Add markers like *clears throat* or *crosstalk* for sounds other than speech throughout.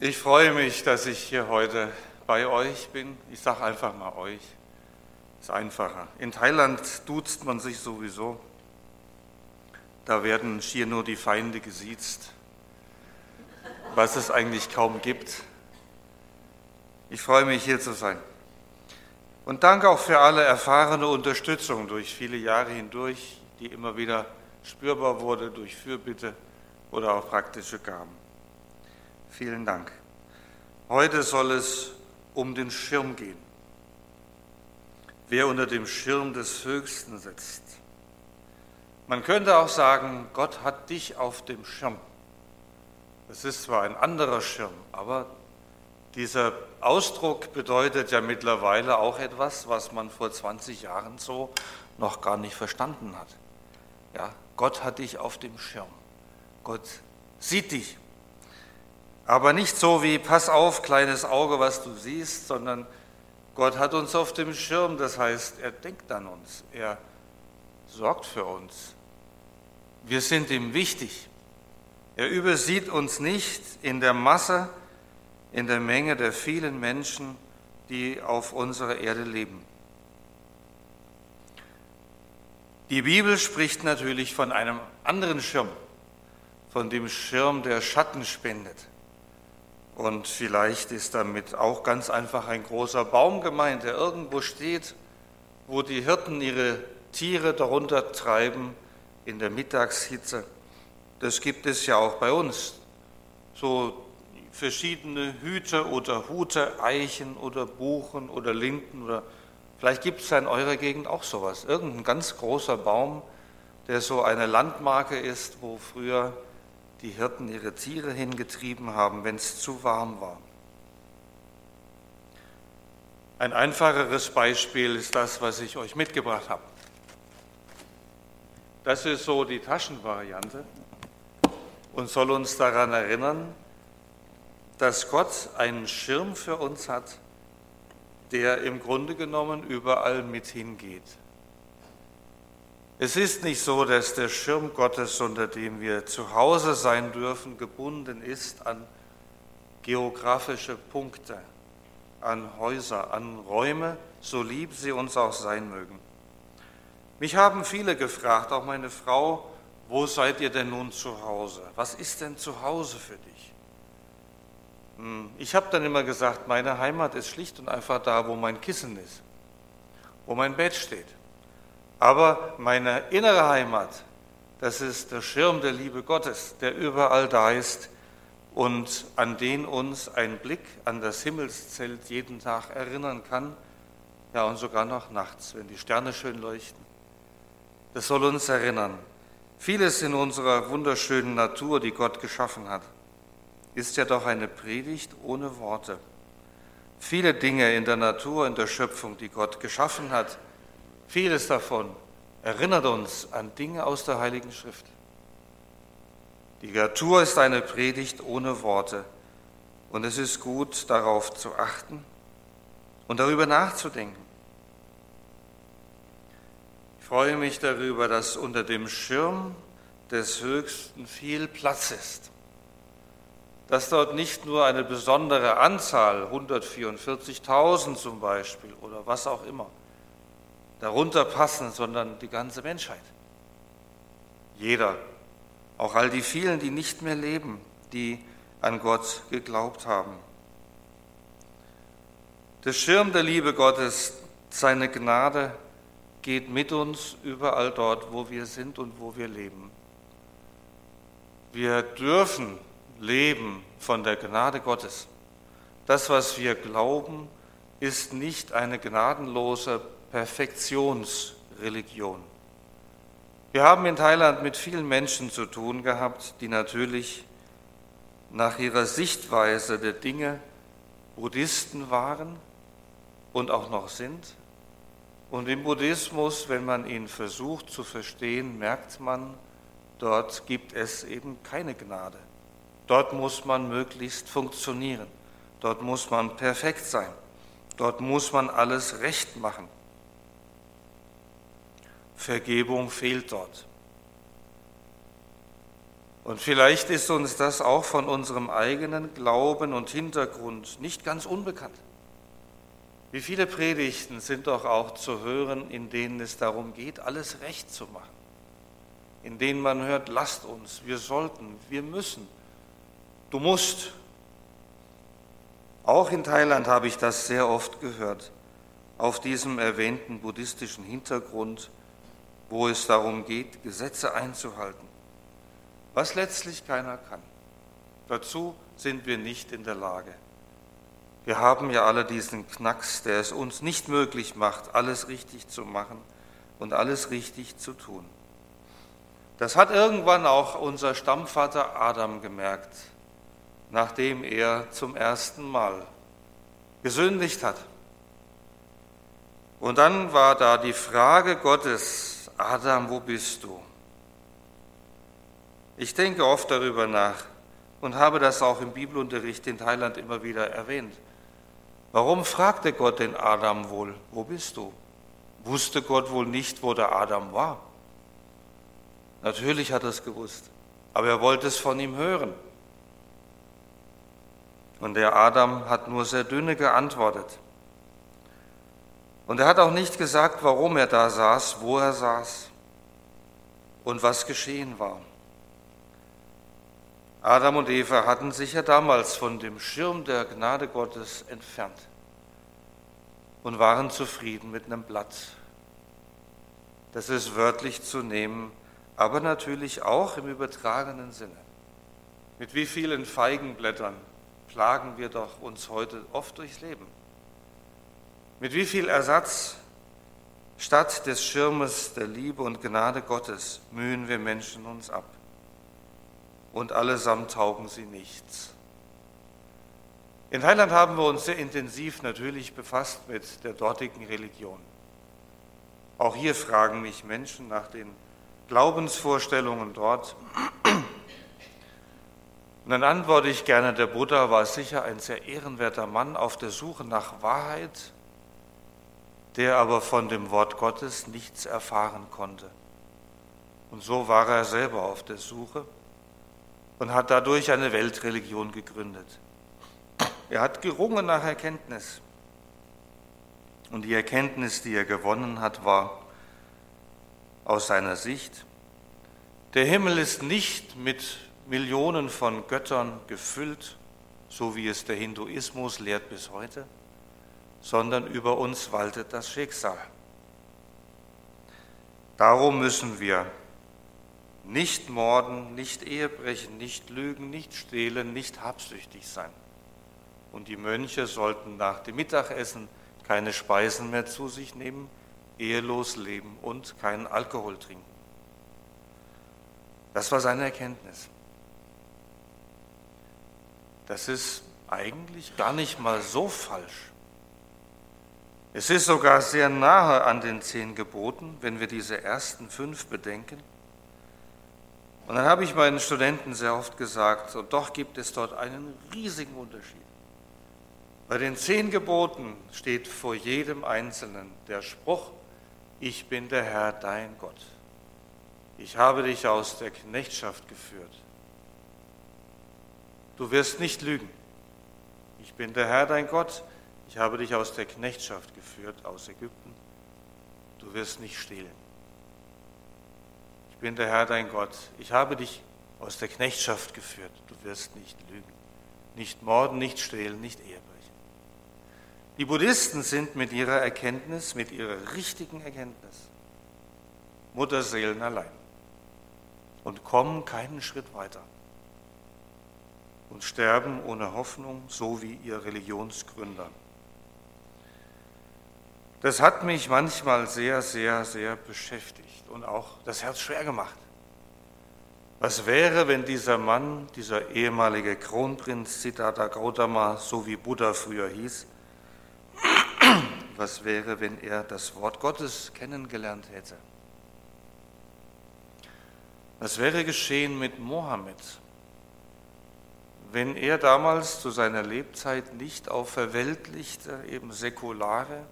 Ich freue mich, dass ich hier heute bei euch bin. Ich sage einfach mal euch. Ist einfacher. In Thailand duzt man sich sowieso. Da werden schier nur die Feinde gesiezt, was es eigentlich kaum gibt. Ich freue mich, hier zu sein. Und danke auch für alle erfahrene Unterstützung durch viele Jahre hindurch, die immer wieder spürbar wurde durch Fürbitte oder auch praktische Gaben. Vielen Dank. Heute soll es um den Schirm gehen. Wer unter dem Schirm des Höchsten sitzt. Man könnte auch sagen, Gott hat dich auf dem Schirm. Es ist zwar ein anderer Schirm, aber dieser Ausdruck bedeutet ja mittlerweile auch etwas, was man vor 20 Jahren so noch gar nicht verstanden hat. Ja, Gott hat dich auf dem Schirm. Gott sieht dich. Aber nicht so wie, pass auf, kleines Auge, was du siehst, sondern Gott hat uns auf dem Schirm. Das heißt, er denkt an uns. Er sorgt für uns. Wir sind ihm wichtig. Er übersieht uns nicht in der Masse, in der Menge der vielen Menschen, die auf unserer Erde leben. Die Bibel spricht natürlich von einem anderen Schirm, von dem Schirm, der Schatten spendet. Und vielleicht ist damit auch ganz einfach ein großer Baum gemeint, der irgendwo steht, wo die Hirten ihre Tiere darunter treiben in der Mittagshitze. Das gibt es ja auch bei uns. So verschiedene Hüte oder Hute, Eichen oder Buchen oder Linden oder vielleicht gibt es ja in eurer Gegend auch sowas. Irgendein ganz großer Baum, der so eine Landmarke ist, wo früher die Hirten ihre Tiere hingetrieben haben, wenn es zu warm war. Ein einfacheres Beispiel ist das, was ich euch mitgebracht habe. Das ist so die Taschenvariante und soll uns daran erinnern, dass Gott einen Schirm für uns hat, der im Grunde genommen überall mit hingeht. Es ist nicht so, dass der Schirm Gottes, unter dem wir zu Hause sein dürfen, gebunden ist an geografische Punkte, an Häuser, an Räume, so lieb sie uns auch sein mögen. Mich haben viele gefragt, auch meine Frau, wo seid ihr denn nun zu Hause? Was ist denn zu Hause für dich? Hm, ich habe dann immer gesagt, meine Heimat ist schlicht und einfach da, wo mein Kissen ist, wo mein Bett steht. Aber meine innere Heimat, das ist der Schirm der Liebe Gottes, der überall da ist und an den uns ein Blick an das Himmelszelt jeden Tag erinnern kann, ja und sogar noch nachts, wenn die Sterne schön leuchten. Das soll uns erinnern. Vieles in unserer wunderschönen Natur, die Gott geschaffen hat, ist ja doch eine Predigt ohne Worte. Viele Dinge in der Natur, in der Schöpfung, die Gott geschaffen hat, Vieles davon erinnert uns an Dinge aus der Heiligen Schrift. Die Natur ist eine Predigt ohne Worte und es ist gut, darauf zu achten und darüber nachzudenken. Ich freue mich darüber, dass unter dem Schirm des Höchsten viel Platz ist, dass dort nicht nur eine besondere Anzahl, 144.000 zum Beispiel oder was auch immer, darunter passen, sondern die ganze Menschheit. Jeder, auch all die vielen, die nicht mehr leben, die an Gott geglaubt haben. Der Schirm der Liebe Gottes, seine Gnade geht mit uns überall dort, wo wir sind und wo wir leben. Wir dürfen leben von der Gnade Gottes. Das, was wir glauben, ist nicht eine gnadenlose Perfektionsreligion. Wir haben in Thailand mit vielen Menschen zu tun gehabt, die natürlich nach ihrer Sichtweise der Dinge Buddhisten waren und auch noch sind. Und im Buddhismus, wenn man ihn versucht zu verstehen, merkt man, dort gibt es eben keine Gnade. Dort muss man möglichst funktionieren. Dort muss man perfekt sein. Dort muss man alles recht machen. Vergebung fehlt dort. Und vielleicht ist uns das auch von unserem eigenen Glauben und Hintergrund nicht ganz unbekannt. Wie viele Predigten sind doch auch zu hören, in denen es darum geht, alles recht zu machen, in denen man hört, lasst uns, wir sollten, wir müssen, du musst. Auch in Thailand habe ich das sehr oft gehört, auf diesem erwähnten buddhistischen Hintergrund, wo es darum geht, Gesetze einzuhalten, was letztlich keiner kann. Dazu sind wir nicht in der Lage. Wir haben ja alle diesen Knacks, der es uns nicht möglich macht, alles richtig zu machen und alles richtig zu tun. Das hat irgendwann auch unser Stammvater Adam gemerkt, nachdem er zum ersten Mal gesündigt hat. Und dann war da die Frage Gottes, Adam, wo bist du? Ich denke oft darüber nach und habe das auch im Bibelunterricht in Thailand immer wieder erwähnt. Warum fragte Gott den Adam wohl, wo bist du? Wusste Gott wohl nicht, wo der Adam war? Natürlich hat er es gewusst, aber er wollte es von ihm hören. Und der Adam hat nur sehr dünne geantwortet. Und er hat auch nicht gesagt, warum er da saß, wo er saß und was geschehen war. Adam und Eva hatten sich ja damals von dem Schirm der Gnade Gottes entfernt und waren zufrieden mit einem Blatt. Das ist wörtlich zu nehmen, aber natürlich auch im übertragenen Sinne. Mit wie vielen Feigenblättern plagen wir doch uns heute oft durchs Leben. Mit wie viel Ersatz statt des Schirmes der Liebe und Gnade Gottes mühen wir Menschen uns ab und allesamt taugen sie nichts. In Thailand haben wir uns sehr intensiv natürlich befasst mit der dortigen Religion. Auch hier fragen mich Menschen nach den Glaubensvorstellungen dort. Und dann antworte ich gerne, der Buddha war sicher ein sehr ehrenwerter Mann auf der Suche nach Wahrheit, der aber von dem Wort Gottes nichts erfahren konnte. Und so war er selber auf der Suche und hat dadurch eine Weltreligion gegründet. Er hat gerungen nach Erkenntnis. Und die Erkenntnis, die er gewonnen hat, war aus seiner Sicht, der Himmel ist nicht mit Millionen von Göttern gefüllt, so wie es der Hinduismus lehrt bis heute, sondern über uns waltet das Schicksal. Darum müssen wir nicht morden, nicht Ehebrechen, nicht lügen, nicht stehlen, nicht habsüchtig sein. Und die Mönche sollten nach dem Mittagessen keine Speisen mehr zu sich nehmen, ehelos leben und keinen Alkohol trinken. Das war seine Erkenntnis. Das ist eigentlich gar nicht mal so falsch. Es ist sogar sehr nahe an den zehn Geboten, wenn wir diese ersten fünf bedenken. Und dann habe ich meinen Studenten sehr oft gesagt, und doch gibt es dort einen riesigen Unterschied. Bei den zehn Geboten steht vor jedem Einzelnen der Spruch, ich bin der Herr dein Gott. Ich habe dich aus der Knechtschaft geführt. Du wirst nicht lügen. Ich bin der Herr dein Gott. Ich habe dich aus der Knechtschaft geführt, aus Ägypten. Du wirst nicht stehlen. Ich bin der Herr dein Gott. Ich habe dich aus der Knechtschaft geführt. Du wirst nicht lügen, nicht morden, nicht stehlen, nicht ehebrechen. Die Buddhisten sind mit ihrer Erkenntnis, mit ihrer richtigen Erkenntnis, Mutterseelen allein und kommen keinen Schritt weiter und sterben ohne Hoffnung, so wie ihr Religionsgründer. Das hat mich manchmal sehr, sehr, sehr beschäftigt und auch das Herz schwer gemacht. Was wäre, wenn dieser Mann, dieser ehemalige Kronprinz Siddhartha Gautama, so wie Buddha früher hieß, was wäre, wenn er das Wort Gottes kennengelernt hätte? Was wäre geschehen mit Mohammed, wenn er damals zu seiner Lebzeit nicht auf verweltlichte, eben säkulare,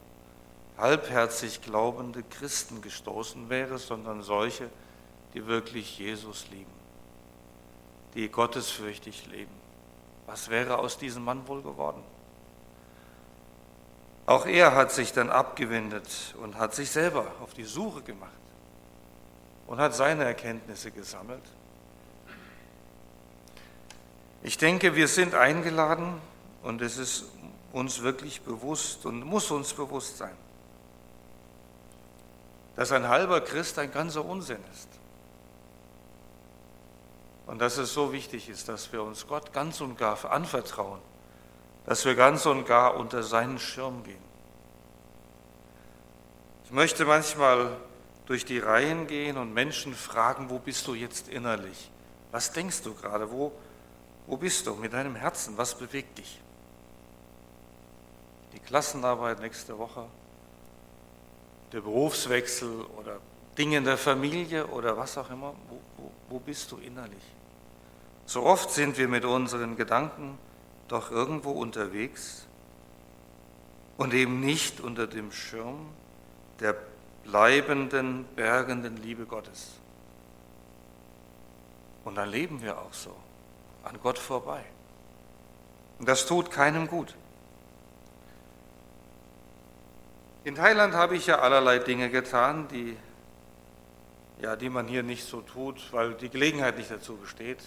halbherzig glaubende Christen gestoßen wäre, sondern solche, die wirklich Jesus lieben. die gottesfürchtig leben. Was wäre aus diesem Mann wohl geworden? Auch er hat sich dann abgewendet und hat sich selber auf die Suche gemacht und hat seine Erkenntnisse gesammelt. Ich denke, wir sind eingeladen und es ist uns wirklich bewusst und muss uns bewusst sein, dass ein halber Christ ein ganzer Unsinn ist. Und dass es so wichtig ist, dass wir uns Gott ganz und gar anvertrauen, dass wir ganz und gar unter seinen Schirm gehen. Ich möchte manchmal durch die Reihen gehen und Menschen fragen, wo bist du jetzt innerlich? Was denkst du gerade? Wo, wo bist du mit deinem Herzen? Was bewegt dich? Die Klassenarbeit nächste Woche, der Berufswechsel oder Dinge in der Familie oder was auch immer. Wo, wo, wo bist du innerlich? So oft sind wir mit unseren Gedanken doch irgendwo unterwegs und eben nicht unter dem Schirm der bleibenden, bergenden Liebe Gottes. Und dann leben wir auch so, an Gott vorbei. Und das tut keinem gut. In Thailand habe ich ja allerlei Dinge getan, die, ja, die man hier nicht so tut, weil die Gelegenheit nicht dazu besteht.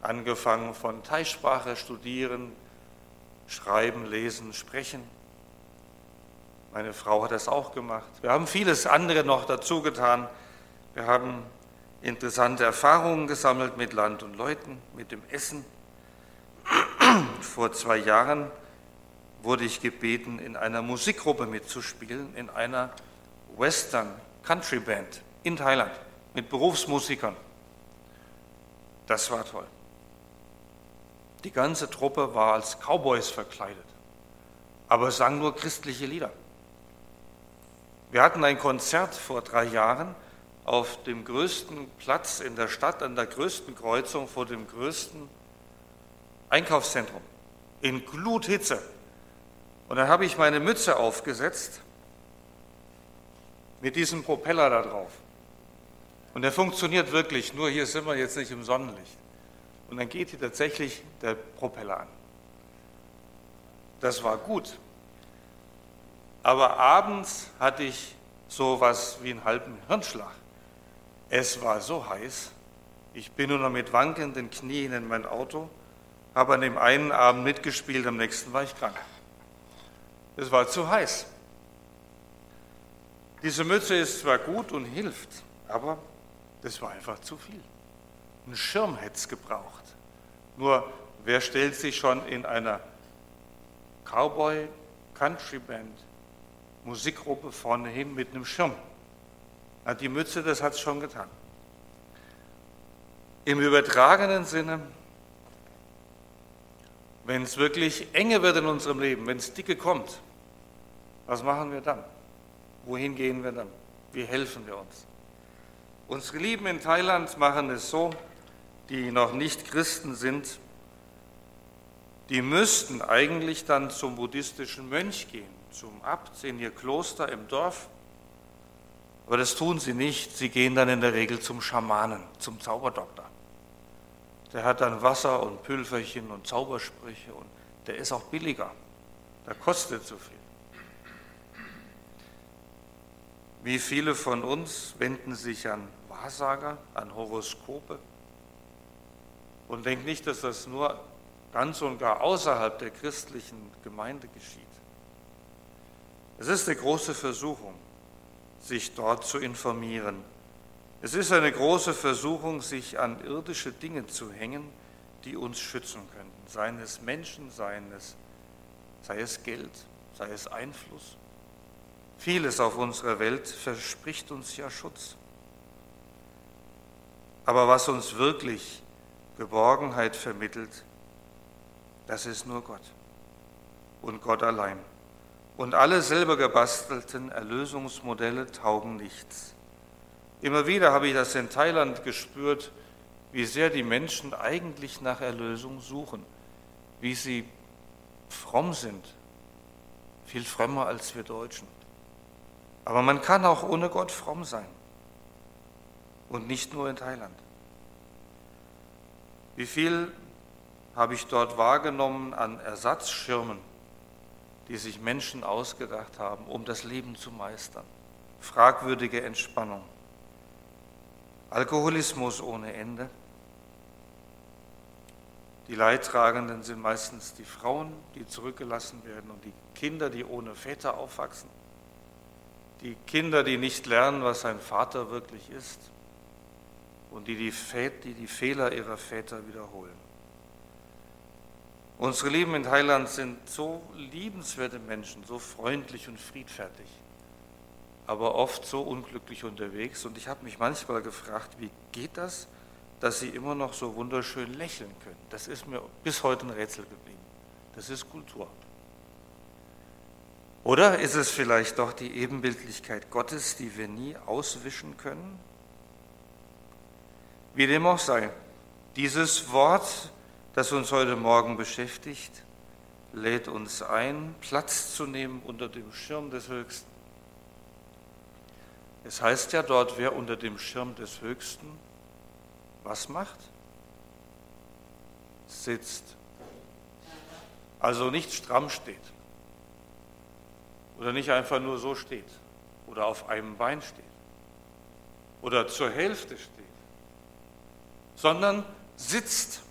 Angefangen von Thai-Sprache studieren, schreiben, lesen, sprechen meine Frau hat das auch gemacht. Wir haben vieles andere noch dazu getan. Wir haben interessante Erfahrungen gesammelt mit Land und Leuten, mit dem Essen. *clears throat* Vor zwei Jahren wurde ich gebeten, in einer Musikgruppe mitzuspielen, in einer Western Country Band in Thailand mit Berufsmusikern. Das war toll. Die ganze Truppe war als Cowboys verkleidet, aber sang nur christliche Lieder. Wir hatten ein Konzert vor drei Jahren auf dem größten Platz in der Stadt, an der größten Kreuzung vor dem größten Einkaufszentrum in Gluthitze. Und dann habe ich meine Mütze aufgesetzt mit diesem Propeller da drauf. Und der funktioniert wirklich, nur hier sind wir jetzt nicht im Sonnenlicht. Und dann geht hier tatsächlich der Propeller an. Das war gut. Aber abends hatte ich so was wie einen halben Hirnschlag. Es war so heiß. Ich bin nur noch mit wankenden Knien in mein Auto, habe an dem einen Abend mitgespielt, am nächsten war ich krank. Es war zu heiß. Diese Mütze ist zwar gut und hilft, aber das war einfach zu viel. Ein Schirm hätte es gebraucht. Nur, wer stellt sich schon in einer Cowboy-Country-Band Musikgruppe vorne hin mit einem Schirm. Na, die Mütze, das hat es schon getan. Im übertragenen Sinne, wenn es wirklich enge wird in unserem Leben, wenn es dicke kommt, was machen wir dann? Wohin gehen wir dann? Wie helfen wir uns? Unsere Lieben in Thailand machen es so, die noch nicht Christen sind, die müssten eigentlich dann zum buddhistischen Mönch gehen zum Abt in ihr Kloster im Dorf. Aber das tun sie nicht. Sie gehen dann in der Regel zum Schamanen, zum Zauberdoktor. Der hat dann Wasser und Pülverchen und Zaubersprüche und der ist auch billiger. Der kostet zu viel. Wie viele von uns wenden sich an Wahrsager, an Horoskope und denken nicht, dass das nur ganz und gar außerhalb der christlichen Gemeinde geschieht. Es ist eine große Versuchung, sich dort zu informieren. Es ist eine große Versuchung, sich an irdische Dinge zu hängen, die uns schützen könnten, seien es Menschen, seien es, sei es Geld, sei es Einfluss. Vieles auf unserer Welt verspricht uns ja Schutz. Aber was uns wirklich Geborgenheit vermittelt, das ist nur Gott und Gott allein. Und alle selber gebastelten Erlösungsmodelle taugen nichts. Immer wieder habe ich das in Thailand gespürt, wie sehr die Menschen eigentlich nach Erlösung suchen, wie sie fromm sind, viel frömmer als wir Deutschen. Aber man kann auch ohne Gott fromm sein und nicht nur in Thailand. Wie viel habe ich dort wahrgenommen an Ersatzschirmen, die sich Menschen ausgedacht haben, um das Leben zu meistern. Fragwürdige Entspannung. Alkoholismus ohne Ende. Die Leidtragenden sind meistens die Frauen, die zurückgelassen werden und die Kinder, die ohne Väter aufwachsen. Die Kinder, die nicht lernen, was ein Vater wirklich ist und die die, die, die Fehler ihrer Väter wiederholen. Unsere Lieben in Thailand sind so liebenswerte Menschen, so freundlich und friedfertig, aber oft so unglücklich unterwegs. Und ich habe mich manchmal gefragt, wie geht das, dass sie immer noch so wunderschön lächeln können? Das ist mir bis heute ein Rätsel geblieben. Das ist Kultur. Oder ist es vielleicht doch die Ebenbildlichkeit Gottes, die wir nie auswischen können? Wie dem auch sei, dieses Wort das uns heute Morgen beschäftigt, lädt uns ein, Platz zu nehmen unter dem Schirm des Höchsten. Es heißt ja dort, wer unter dem Schirm des Höchsten was macht? Sitzt. Also nicht stramm steht. Oder nicht einfach nur so steht. Oder auf einem Bein steht. Oder zur Hälfte steht. Sondern sitzt.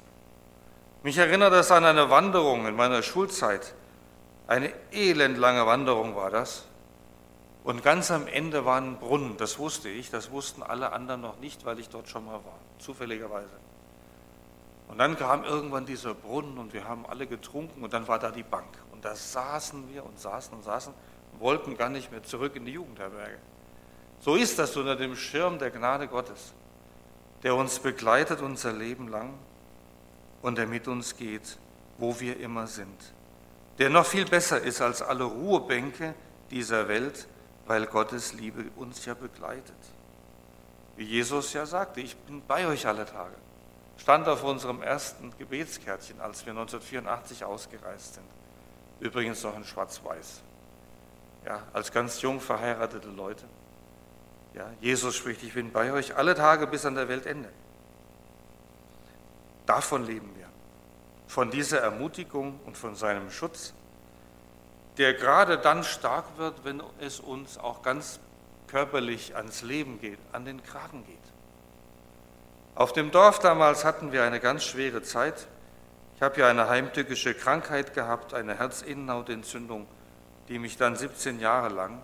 Mich erinnert das an eine Wanderung in meiner Schulzeit. Eine elendlange Wanderung war das. Und ganz am Ende war ein Brunnen, das wusste ich, das wussten alle anderen noch nicht, weil ich dort schon mal war, zufälligerweise. Und dann kam irgendwann dieser Brunnen und wir haben alle getrunken und dann war da die Bank. Und da saßen wir und saßen und saßen und wollten gar nicht mehr zurück in die Jugendherberge. So ist das unter dem Schirm der Gnade Gottes, der uns begleitet unser Leben lang und der mit uns geht, wo wir immer sind. Der noch viel besser ist als alle Ruhebänke dieser Welt, weil Gottes Liebe uns ja begleitet. Wie Jesus ja sagte, ich bin bei euch alle Tage. Stand auf unserem ersten Gebetskärtchen, als wir 1984 ausgereist sind. Übrigens noch in Schwarz-Weiß. Ja, als ganz jung verheiratete Leute. Ja, Jesus spricht, ich bin bei euch alle Tage bis an der Weltende. Davon leben wir, von dieser Ermutigung und von seinem Schutz, der gerade dann stark wird, wenn es uns auch ganz körperlich ans Leben geht, an den Kragen geht. Auf dem Dorf damals hatten wir eine ganz schwere Zeit. Ich habe ja eine heimtückische Krankheit gehabt, eine Herzinnenhautentzündung, die mich dann 17 Jahre lang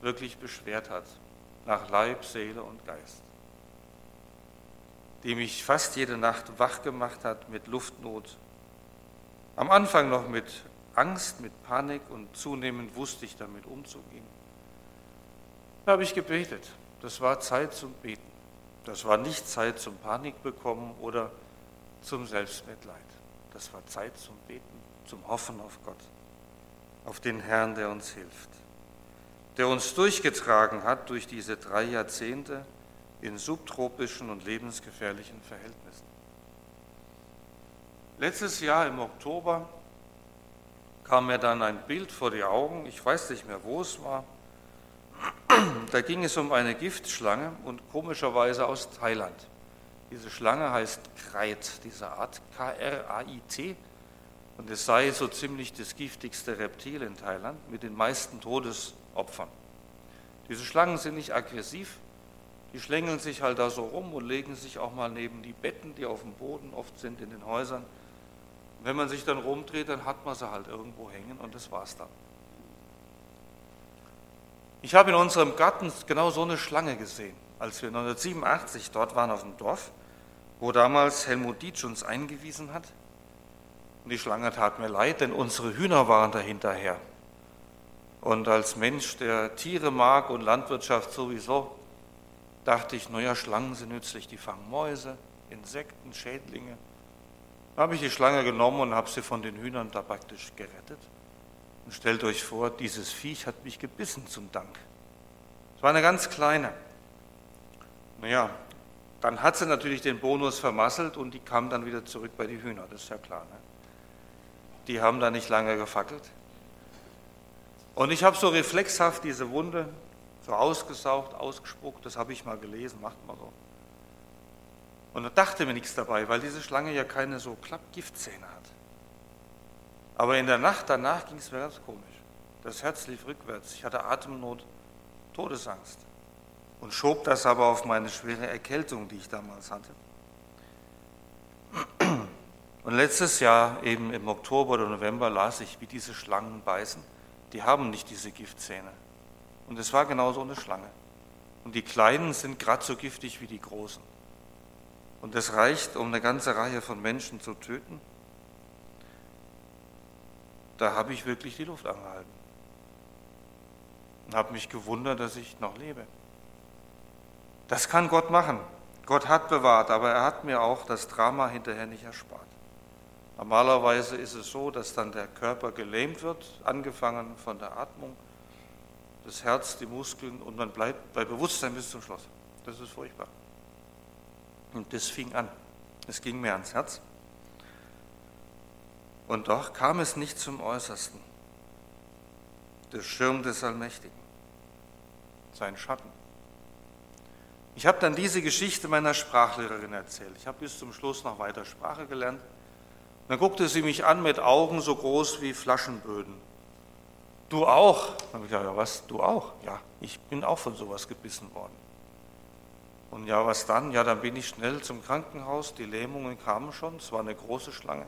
wirklich beschwert hat, nach Leib, Seele und Geist die mich fast jede Nacht wach gemacht hat mit Luftnot. Am Anfang noch mit Angst, mit Panik und zunehmend wusste ich damit umzugehen. Da habe ich gebetet. Das war Zeit zum Beten. Das war nicht Zeit zum Panik bekommen oder zum Selbstmitleid. Das war Zeit zum Beten, zum Hoffen auf Gott, auf den Herrn, der uns hilft, der uns durchgetragen hat durch diese drei Jahrzehnte in subtropischen und lebensgefährlichen Verhältnissen. Letztes Jahr im Oktober kam mir dann ein Bild vor die Augen, ich weiß nicht mehr, wo es war. *clears throat* Da ging es um eine Giftschlange und komischerweise aus Thailand. Diese Schlange heißt Kreit, diese Art K-R-A-I-T. Und es sei so ziemlich das giftigste Reptil in Thailand mit den meisten Todesopfern. Diese Schlangen sind nicht aggressiv, die schlängeln sich halt da so rum und legen sich auch mal neben die Betten, die auf dem Boden oft sind in den Häusern. Wenn man sich dann rumdreht, dann hat man sie halt irgendwo hängen und das war's dann. Ich habe in unserem Garten genau so eine Schlange gesehen, als wir 1987 dort waren auf dem Dorf, wo damals Helmut Dietsch uns eingewiesen hat. Und die Schlange tat mir leid, denn unsere Hühner waren dahinterher. Und als Mensch, der Tiere mag und Landwirtschaft sowieso, dachte ich, naja, Schlangen sind nützlich, die fangen Mäuse, Insekten, Schädlinge. Da habe ich die Schlange genommen und habe sie von den Hühnern da praktisch gerettet. Und stellt euch vor, dieses Viech hat mich gebissen zum Dank. Es war eine ganz kleine. Naja, dann hat sie natürlich den Bonus vermasselt und die kam dann wieder zurück bei den Hühnern, das ist ja klar. Ne? Die haben da nicht lange gefackelt. Und ich habe so reflexhaft diese Wunde so ausgesaugt, ausgespuckt, das habe ich mal gelesen, macht man so. Und dachte mir nichts dabei, weil diese Schlange ja keine so Klappgiftzähne hat. Aber in der Nacht danach ging es mir ganz komisch. Das Herz lief rückwärts. Ich hatte Atemnot, Todesangst. Und schob das aber auf meine schwere Erkältung, die ich damals hatte. Und letztes Jahr, eben im Oktober oder November, las ich, wie diese Schlangen beißen. Die haben nicht diese Giftzähne. Und es war genauso eine Schlange. Und die Kleinen sind gerade so giftig wie die Großen. Und es reicht, um eine ganze Reihe von Menschen zu töten. Da habe ich wirklich die Luft angehalten. Und habe mich gewundert, dass ich noch lebe. Das kann Gott machen. Gott hat bewahrt, aber er hat mir auch das Drama hinterher nicht erspart. Normalerweise ist es so, dass dann der Körper gelähmt wird, angefangen von der Atmung, das Herz, die Muskeln und man bleibt bei Bewusstsein bis zum Schluss. Das ist furchtbar. Und das fing an. Es ging mir ans Herz. Und doch kam es nicht zum Äußersten. Der Schirm des Allmächtigen, sein Schatten. Ich habe dann diese Geschichte meiner Sprachlehrerin erzählt. Ich habe bis zum Schluss noch weiter Sprache gelernt. Dann guckte sie mich an mit Augen so groß wie Flaschenböden. Du auch? Dann habe ich gesagt, ja was, du auch? Ja, ich bin auch von sowas gebissen worden. Und ja, was dann? Ja, dann bin ich schnell zum Krankenhaus, die Lähmungen kamen schon, es war eine große Schlange.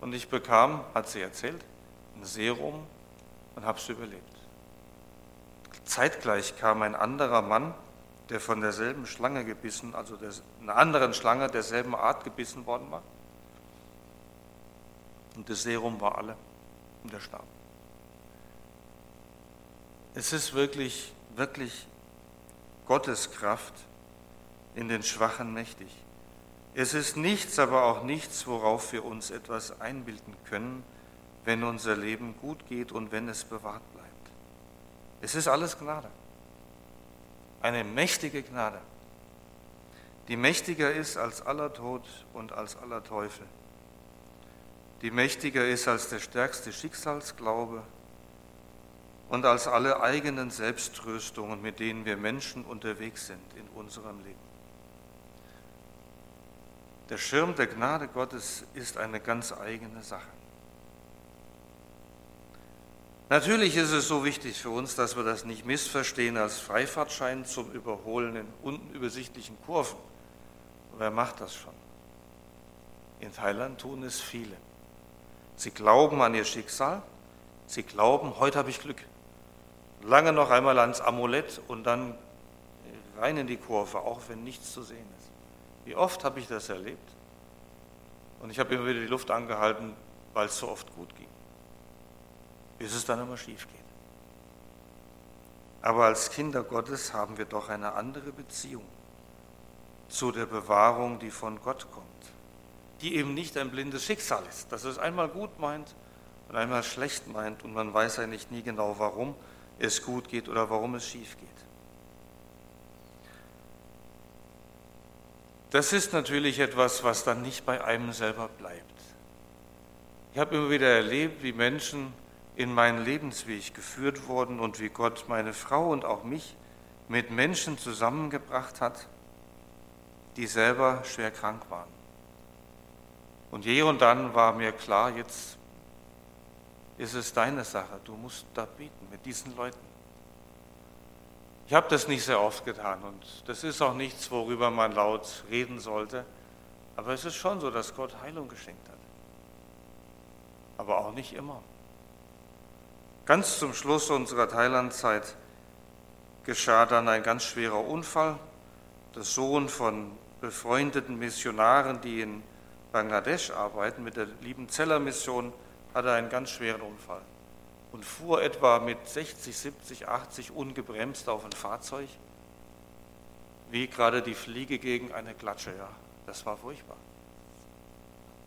Und ich bekam, hat sie erzählt, ein Serum und habe es überlebt. Zeitgleich kam ein anderer Mann, der von derselben Schlange gebissen, also der, einer anderen Schlange derselben Art gebissen worden war. Und das Serum war alle und er starb. Es ist wirklich, wirklich Gottes Kraft in den Schwachen mächtig. Es ist nichts, aber auch nichts, worauf wir uns etwas einbilden können, wenn unser Leben gut geht und wenn es bewahrt bleibt. Es ist alles Gnade. Eine mächtige Gnade, die mächtiger ist als aller Tod und als aller Teufel die mächtiger ist als der stärkste Schicksalsglaube und als alle eigenen Selbsttröstungen, mit denen wir Menschen unterwegs sind in unserem Leben. Der Schirm der Gnade Gottes ist eine ganz eigene Sache. Natürlich ist es so wichtig für uns, dass wir das nicht missverstehen als Freifahrtschein zum Überholen in unübersichtlichen Kurven. Wer macht das schon? In Thailand tun es viele. Sie glauben an ihr Schicksal. Sie glauben, heute habe ich Glück. Lange noch einmal ans Amulett und dann rein in die Kurve, auch wenn nichts zu sehen ist. Wie oft habe ich das erlebt? Und ich habe immer wieder die Luft angehalten, weil es so oft gut ging. Bis es dann immer schief geht. Aber als Kinder Gottes haben wir doch eine andere Beziehung zu der Bewahrung, die von Gott kommt die eben nicht ein blindes Schicksal ist, dass es einmal gut meint und einmal schlecht meint und man weiß eigentlich nie genau, warum es gut geht oder warum es schief geht. Das ist natürlich etwas, was dann nicht bei einem selber bleibt. Ich habe immer wieder erlebt, wie Menschen in meinen Lebensweg geführt wurden und wie Gott meine Frau und auch mich mit Menschen zusammengebracht hat, die selber schwer krank waren. Und je und dann war mir klar, jetzt ist es deine Sache. Du musst da beten mit diesen Leuten. Ich habe das nicht sehr oft getan und das ist auch nichts, worüber man laut reden sollte. Aber es ist schon so, dass Gott Heilung geschenkt hat. Aber auch nicht immer. Ganz zum Schluss unserer Thailandzeit geschah dann ein ganz schwerer Unfall. Der Sohn von befreundeten Missionaren, die in Bangladesch arbeiten, mit der lieben Zeller Mission, hatte einen ganz schweren Unfall und fuhr etwa mit 60, 70, 80 ungebremst auf ein Fahrzeug, wie gerade die Fliege gegen eine Klatsche. Ja, das war furchtbar.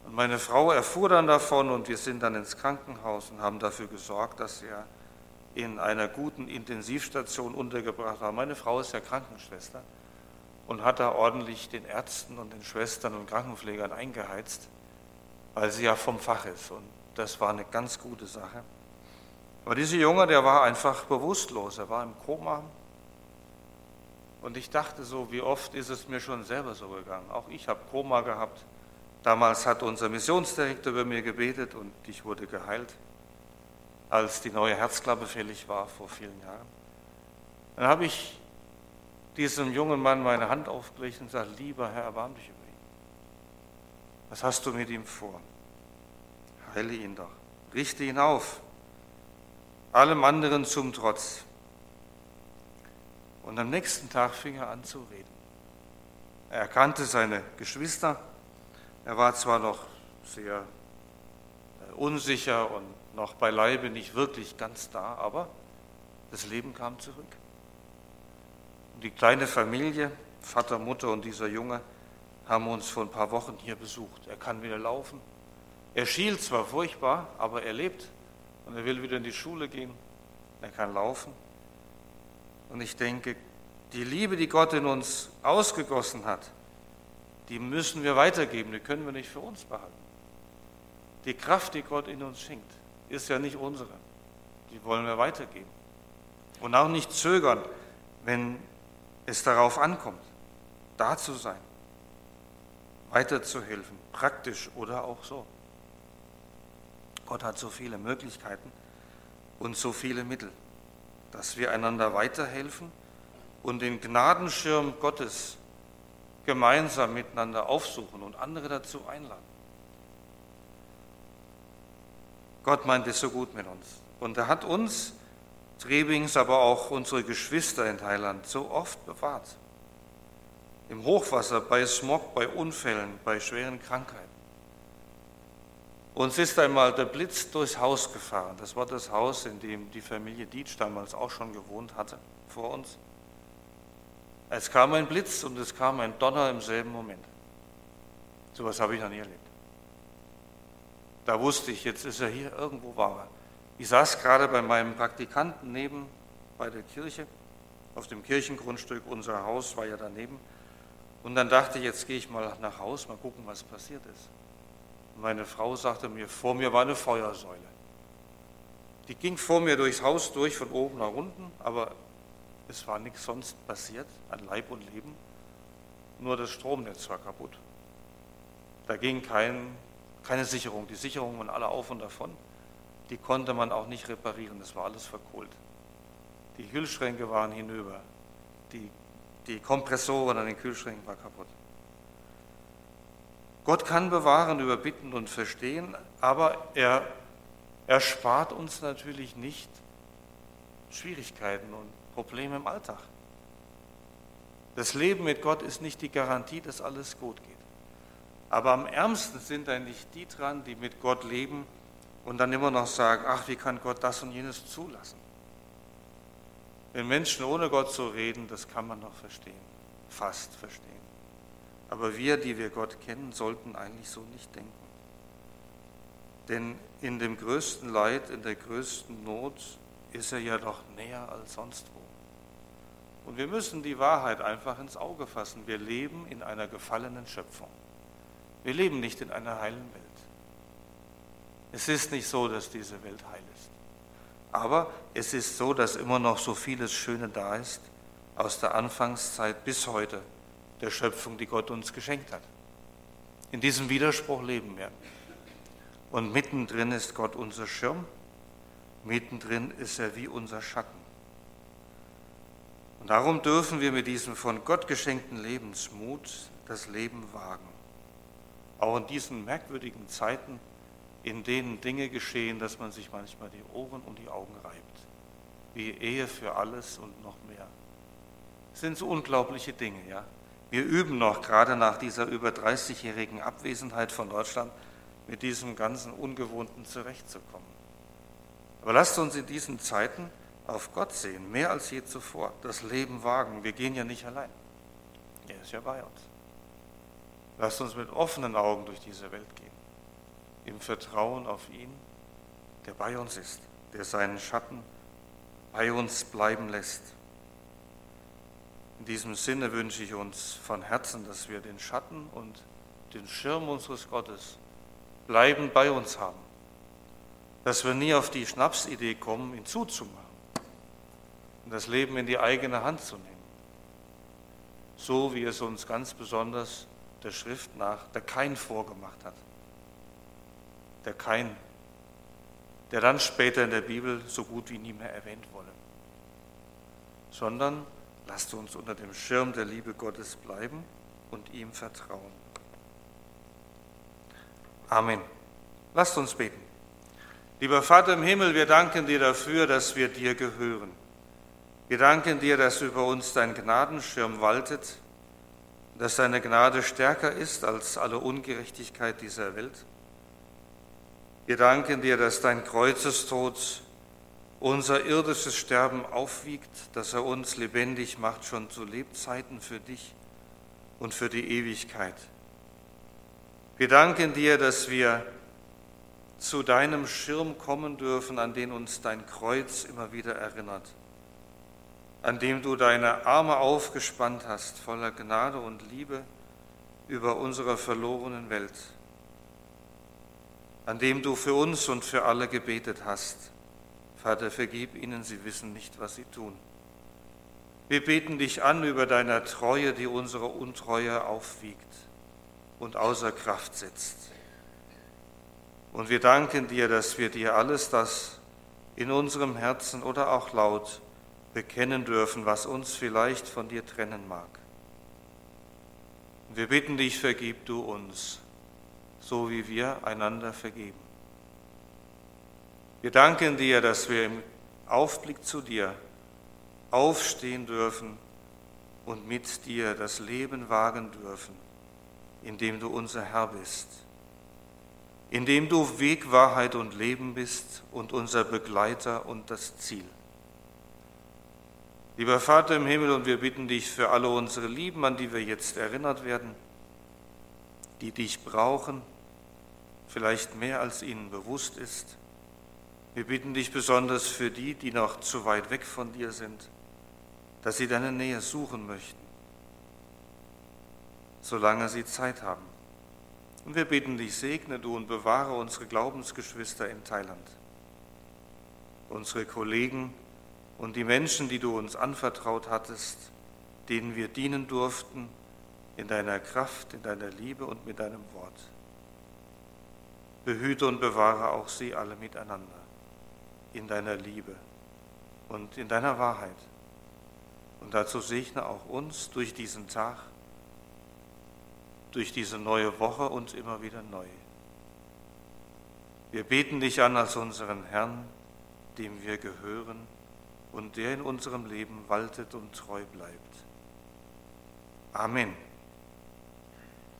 Und meine Frau erfuhr dann davon und wir sind dann ins Krankenhaus und haben dafür gesorgt, dass er in einer guten Intensivstation untergebracht war. Meine Frau ist ja Krankenschwester und hat da ordentlich den Ärzten und den Schwestern und Krankenpflegern eingeheizt, weil sie ja vom Fach ist. Und das war eine ganz gute Sache. Aber dieser Junge, der war einfach bewusstlos, er war im Koma. Und ich dachte so, wie oft ist es mir schon selber so gegangen. Auch ich habe Koma gehabt. Damals hat unser Missionsdirektor über mir gebetet und ich wurde geheilt, als die neue Herzklappe fällig war vor vielen Jahren. Dann habe ich diesem jungen Mann meine Hand aufgelegt und gesagt, lieber Herr, erbarm dich über ihn. Was hast du mit ihm vor? Heile ihn doch, richte ihn auf, allem anderen zum Trotz. Und am nächsten Tag fing er an zu reden. Er erkannte seine Geschwister. Er war zwar noch sehr äh, unsicher und noch beileibe nicht wirklich ganz da, aber das Leben kam zurück. Und die kleine Familie, Vater, Mutter und dieser Junge, haben uns vor ein paar Wochen hier besucht. Er kann wieder laufen. Er schielt zwar furchtbar, aber er lebt und er will wieder in die Schule gehen. Er kann laufen. Und ich denke, die Liebe, die Gott in uns ausgegossen hat, die müssen wir weitergeben, die können wir nicht für uns behalten. Die Kraft, die Gott in uns schenkt, ist ja nicht unsere. Die wollen wir weitergeben. Und auch nicht zögern, wenn es darauf ankommt, da zu sein, weiterzuhelfen, praktisch oder auch so. Gott hat so viele Möglichkeiten und so viele Mittel dass wir einander weiterhelfen und den Gnadenschirm Gottes gemeinsam miteinander aufsuchen und andere dazu einladen. Gott meint es so gut mit uns. Und er hat uns, Trebings, aber auch unsere Geschwister in Thailand, so oft bewahrt. Im Hochwasser, bei Smog, bei Unfällen, bei schweren Krankheiten. Uns ist einmal der Blitz durchs Haus gefahren. Das war das Haus, in dem die Familie Dietsch damals auch schon gewohnt hatte, vor uns. Es kam ein Blitz und es kam ein Donner im selben Moment. So etwas habe ich noch nie erlebt. Da wusste ich, jetzt ist er hier, irgendwo war er. Ich saß gerade bei meinem Praktikanten neben bei der Kirche, auf dem Kirchengrundstück, unser Haus war ja daneben. Und dann dachte ich, jetzt gehe ich mal nach Haus, mal gucken, was passiert ist. Meine Frau sagte mir, vor mir war eine Feuersäule. Die ging vor mir durchs Haus durch, von oben nach unten, aber es war nichts sonst passiert an Leib und Leben. Nur das Stromnetz war kaputt. Da ging kein, keine Sicherung. Die Sicherungen waren alle auf und davon. Die konnte man auch nicht reparieren. Das war alles verkohlt. Die Kühlschränke waren hinüber. Die, die Kompressoren an den Kühlschränken waren kaputt. Gott kann bewahren über Bitten und Verstehen, aber er erspart uns natürlich nicht Schwierigkeiten und Probleme im Alltag. Das Leben mit Gott ist nicht die Garantie, dass alles gut geht. Aber am ärmsten sind eigentlich die dran, die mit Gott leben und dann immer noch sagen, ach, wie kann Gott das und jenes zulassen? Wenn Menschen ohne Gott so reden, das kann man noch verstehen, fast verstehen. Aber wir, die wir Gott kennen, sollten eigentlich so nicht denken. Denn in dem größten Leid, in der größten Not ist er ja doch näher als sonst wo. Und wir müssen die Wahrheit einfach ins Auge fassen. Wir leben in einer gefallenen Schöpfung. Wir leben nicht in einer heilen Welt. Es ist nicht so, dass diese Welt heil ist. Aber es ist so, dass immer noch so vieles Schöne da ist, aus der Anfangszeit bis heute der Schöpfung, die Gott uns geschenkt hat. In diesem Widerspruch leben wir. Und mittendrin ist Gott unser Schirm, mittendrin ist er wie unser Schatten. Und darum dürfen wir mit diesem von Gott geschenkten Lebensmut das Leben wagen. Auch in diesen merkwürdigen Zeiten, in denen Dinge geschehen, dass man sich manchmal die Ohren und die Augen reibt. Wie Ehe für alles und noch mehr. Das sind so unglaubliche Dinge, ja. Wir üben noch gerade nach dieser über 30-jährigen Abwesenheit von Deutschland mit diesem ganzen Ungewohnten zurechtzukommen. Aber lasst uns in diesen Zeiten auf Gott sehen, mehr als je zuvor, das Leben wagen. Wir gehen ja nicht allein. Er ist ja bei uns. Lasst uns mit offenen Augen durch diese Welt gehen, im Vertrauen auf ihn, der bei uns ist, der seinen Schatten bei uns bleiben lässt in diesem Sinne wünsche ich uns von Herzen, dass wir den Schatten und den Schirm unseres Gottes bleibend bei uns haben. Dass wir nie auf die Schnapsidee kommen, ihn zuzumachen und das Leben in die eigene Hand zu nehmen. so wie es uns ganz besonders der Schrift nach der Kain vorgemacht hat. Der Kain, der dann später in der Bibel so gut wie nie mehr erwähnt wurde. Sondern lasst uns unter dem Schirm der Liebe Gottes bleiben und ihm vertrauen. Amen. Lasst uns beten. Lieber Vater im Himmel, wir danken dir dafür, dass wir dir gehören. Wir danken dir, dass über uns dein Gnadenschirm waltet, dass deine Gnade stärker ist als alle Ungerechtigkeit dieser Welt. Wir danken dir, dass dein Kreuzestod unser irdisches Sterben aufwiegt, dass er uns lebendig macht, schon zu Lebzeiten für dich und für die Ewigkeit. Wir danken dir, dass wir zu deinem Schirm kommen dürfen, an den uns dein Kreuz immer wieder erinnert, an dem du deine Arme aufgespannt hast, voller Gnade und Liebe über unserer verlorenen Welt, an dem du für uns und für alle gebetet hast. Vater, vergib ihnen, sie wissen nicht, was sie tun. Wir beten dich an über deiner Treue, die unsere Untreue aufwiegt und außer Kraft setzt. Und wir danken dir, dass wir dir alles das in unserem Herzen oder auch laut bekennen dürfen, was uns vielleicht von dir trennen mag. Wir bitten dich, vergib du uns, so wie wir einander vergeben. Wir danken dir, dass wir im Aufblick zu dir aufstehen dürfen und mit dir das Leben wagen dürfen indem du unser Herr bist, indem du Weg, Wahrheit und Leben bist und unser Begleiter und das Ziel. Lieber Vater im Himmel, und wir bitten dich für alle unsere Lieben, an die wir jetzt erinnert werden, die dich brauchen, vielleicht mehr als ihnen bewusst ist. Wir bitten dich besonders für die, die noch zu weit weg von dir sind, dass sie deine Nähe suchen möchten solange sie Zeit haben. Und wir bitten dich, segne du und bewahre unsere Glaubensgeschwister in Thailand, unsere Kollegen und die Menschen, die du uns anvertraut hattest, denen wir dienen durften in deiner Kraft, in deiner Liebe und mit deinem Wort. Behüte und bewahre auch sie alle miteinander in deiner Liebe und in deiner Wahrheit. Und dazu segne auch uns durch diesen Tag durch diese neue Woche und immer wieder neu. Wir beten dich an als unseren Herrn, dem wir gehören und der in unserem Leben waltet und treu bleibt. Amen.